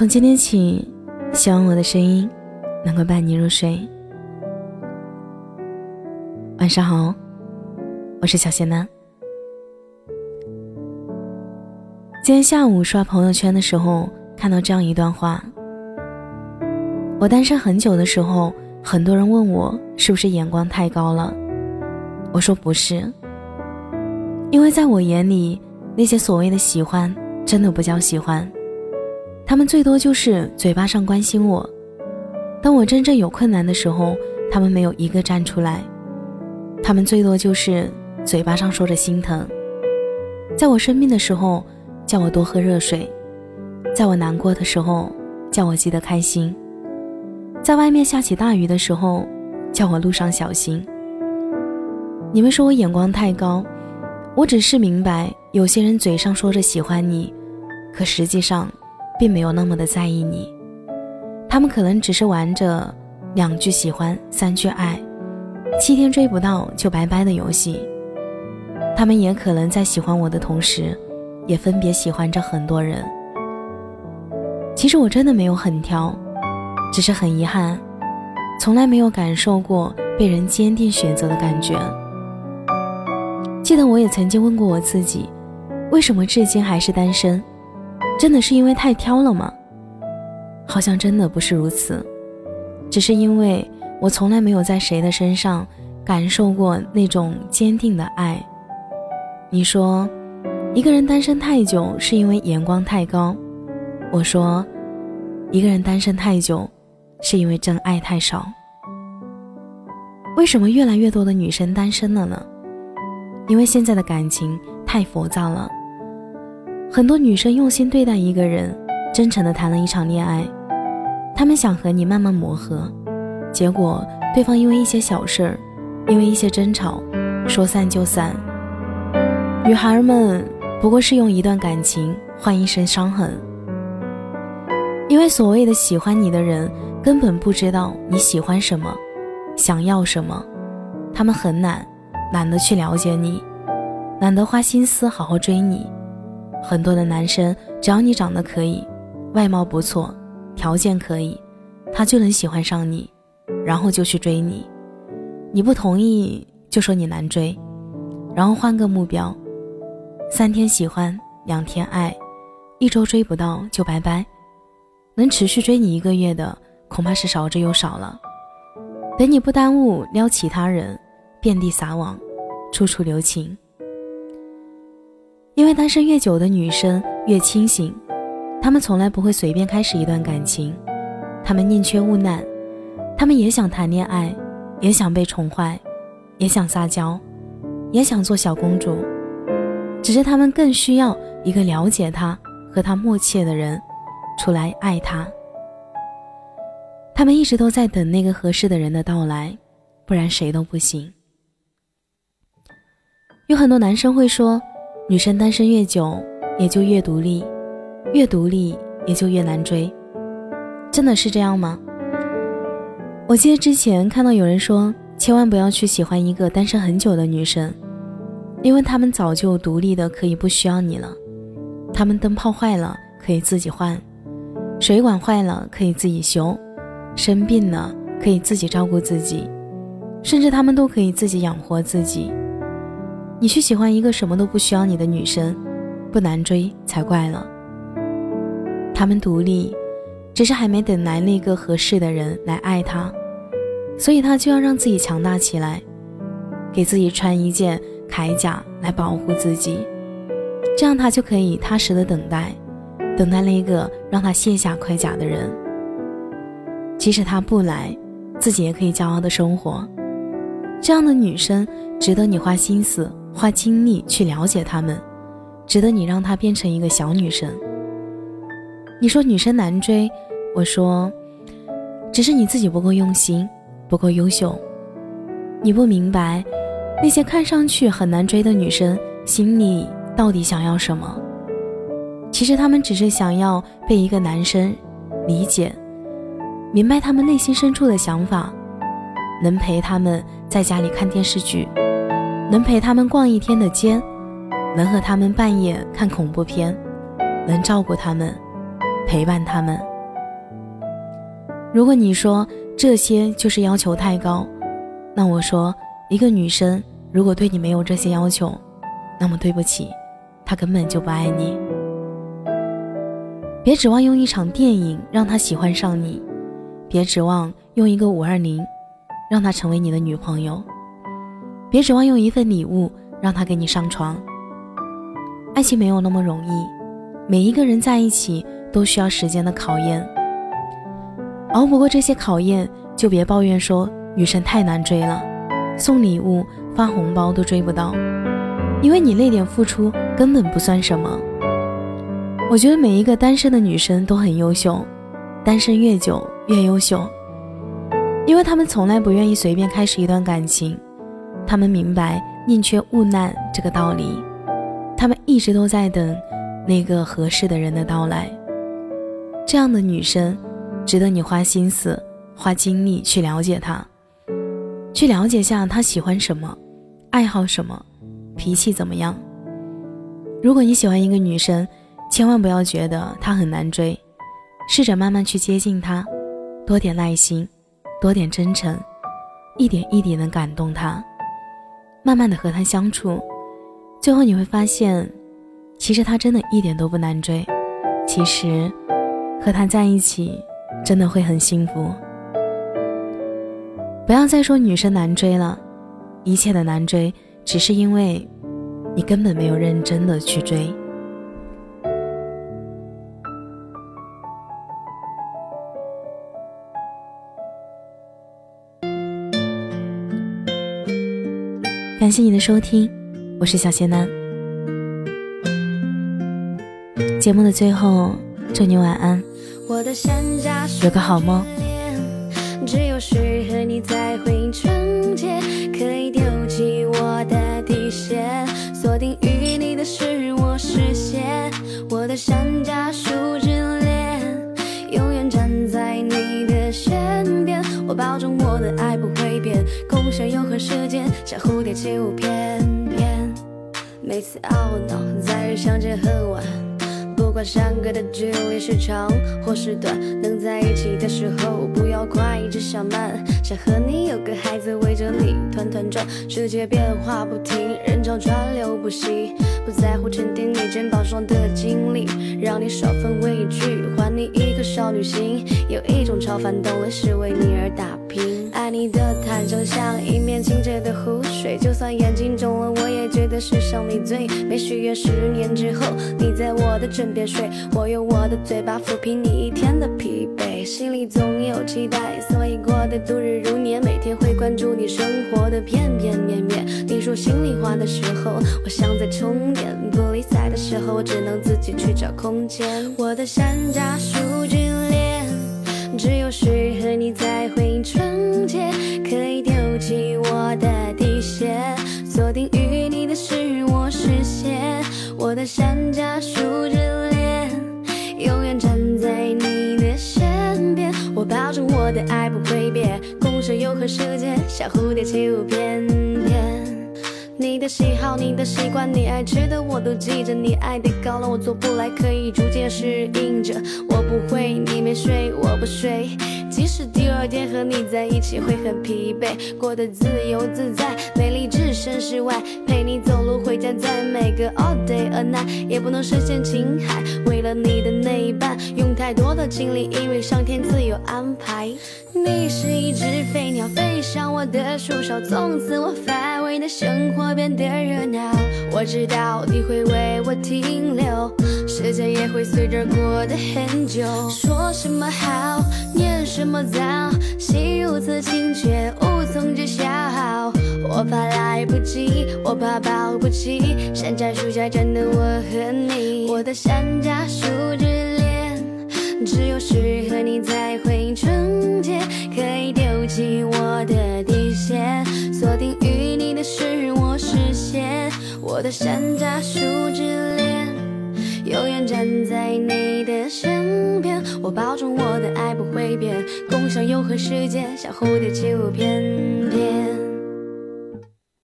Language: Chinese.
从今天起，希望我的声音能够伴你入睡。晚上好，我是小贤男。今天下午刷朋友圈的时候，看到这样一段话：我单身很久的时候，很多人问我是不是眼光太高了，我说不是，因为在我眼里，那些所谓的喜欢，真的不叫喜欢。他们最多就是嘴巴上关心我，当我真正有困难的时候，他们没有一个站出来。他们最多就是嘴巴上说着心疼，在我生病的时候叫我多喝热水，在我难过的时候叫我记得开心，在外面下起大雨的时候叫我路上小心。你们说我眼光太高，我只是明白，有些人嘴上说着喜欢你，可实际上。并没有那么的在意你，他们可能只是玩着两句喜欢，三句爱，七天追不到就拜拜的游戏。他们也可能在喜欢我的同时，也分别喜欢着很多人。其实我真的没有很挑，只是很遗憾，从来没有感受过被人坚定选择的感觉。记得我也曾经问过我自己，为什么至今还是单身？真的是因为太挑了吗？好像真的不是如此，只是因为我从来没有在谁的身上感受过那种坚定的爱。你说，一个人单身太久是因为眼光太高，我说，一个人单身太久是因为真爱太少。为什么越来越多的女生单身了呢？因为现在的感情太浮躁了。很多女生用心对待一个人，真诚的谈了一场恋爱，她们想和你慢慢磨合，结果对方因为一些小事儿，因为一些争吵，说散就散。女孩们不过是用一段感情换一身伤痕，因为所谓的喜欢你的人根本不知道你喜欢什么，想要什么，他们很懒，懒得去了解你，懒得花心思好好追你。很多的男生，只要你长得可以，外貌不错，条件可以，他就能喜欢上你，然后就去追你。你不同意，就说你难追，然后换个目标，三天喜欢，两天爱，一周追不到就拜拜。能持续追你一个月的，恐怕是少之又少了。等你不耽误撩其他人，遍地撒网，处处留情。因为单身越久的女生越清醒，她们从来不会随便开始一段感情，她们宁缺毋滥，她们也想谈恋爱，也想被宠坏，也想撒娇，也想做小公主，只是她们更需要一个了解她和她默契的人，出来爱她。他们一直都在等那个合适的人的到来，不然谁都不行。有很多男生会说。女生单身越久，也就越独立，越独立也就越难追，真的是这样吗？我记得之前看到有人说，千万不要去喜欢一个单身很久的女生，因为他们早就独立的可以不需要你了，他们灯泡坏了可以自己换，水管坏了可以自己修，生病了可以自己照顾自己，甚至他们都可以自己养活自己。你去喜欢一个什么都不需要你的女生，不难追才怪了。他们独立，只是还没等来那个合适的人来爱她，所以她就要让自己强大起来，给自己穿一件铠甲来保护自己，这样她就可以踏实的等待，等待那个让她卸下盔甲的人。即使他不来，自己也可以骄傲的生活。这样的女生值得你花心思。花精力去了解他们，值得你让她变成一个小女生。你说女生难追，我说，只是你自己不够用心，不够优秀。你不明白，那些看上去很难追的女生心里到底想要什么？其实她们只是想要被一个男生理解，明白他们内心深处的想法，能陪他们在家里看电视剧。能陪他们逛一天的街，能和他们半夜看恐怖片，能照顾他们，陪伴他们。如果你说这些就是要求太高，那我说，一个女生如果对你没有这些要求，那么对不起，她根本就不爱你。别指望用一场电影让她喜欢上你，别指望用一个五二零让她成为你的女朋友，别指望用一份礼物让他给你上床。爱情没有那么容易，每一个人在一起都需要时间的考验。熬不过这些考验，就别抱怨说女生太难追了，送礼物、发红包都追不到，因为你那点付出根本不算什么。我觉得每一个单身的女生都很优秀，单身越久越优秀，因为她们从来不愿意随便开始一段感情，他们明白宁缺毋滥这个道理，他们一直都在等那个合适的人的到来。这样的女生。值得你花心思、花精力去了解她，去了解下她喜欢什么，爱好什么，脾气怎么样。如果你喜欢一个女生，千万不要觉得她很难追，试着慢慢去接近她，多点耐心，多点真诚，一点一点的感动她，慢慢的和他相处，最后你会发现，其实他真的一点都不难追，其实和他在一起。真的会很幸福。不要再说女生难追了，一切的难追只是因为你根本没有认真的去追。感谢你的收听，我是小谢楠。节目的最后，祝你晚安。有个好梦。只有像蝴蝶起舞翩翩。每次懊恼，在日相见恨晚。不管相隔的距离是长或是短，能在一起的时候不要快，只想慢。想和你有个孩子围着你团团转，世界变化不停，人潮川流不息。不在乎沉淀你肩膀上的经历，让你少份畏惧，还你一颗少女心。有一种超凡动力是为你而打你的坦诚像一面清澈的湖水，就算眼睛肿了，我也觉得世上你最美。许愿十年之后，你在我的枕边。睡，我用我的嘴巴抚平你一天的疲惫，心里总有期待，所以过得度日如年。每天会关注你生活的片片面面。你说心里话的时候，我像在充电；不理睬的时候，我只能自己去找空间。我的山楂树之恋，只有适合你才会纯世界，小，蝴蝶起舞翩翩。你的喜好，你的习惯，你爱吃的我都记着。你爱的高冷我做不来，可以逐渐适应着。我不会，你没睡，我不睡。即使第二天和你在一起会很疲惫，过得自由自在，美丽身事外，陪你走路回家，在每个 all day a night，也不能深陷情海。为了你的那一半，用太多的精力，因为上天自有安排。你是一只飞鸟，飞上我的树梢，从此我乏味的生活变得热闹。我知道你会为我停留，时间也会随着过得很久。说什么好，念什么糟，心如此清却无从知晓。我怕来不及，我怕保不齐，山楂树下站的我和你，我的山楂树之恋，只有适合你才会纯洁，可以丢弃我的底线，锁定于你的是我视线。我的山楂树之恋，站在你的身边。我保证我的爱不会变，共享永恒时间，像蝴蝶起舞翩翩。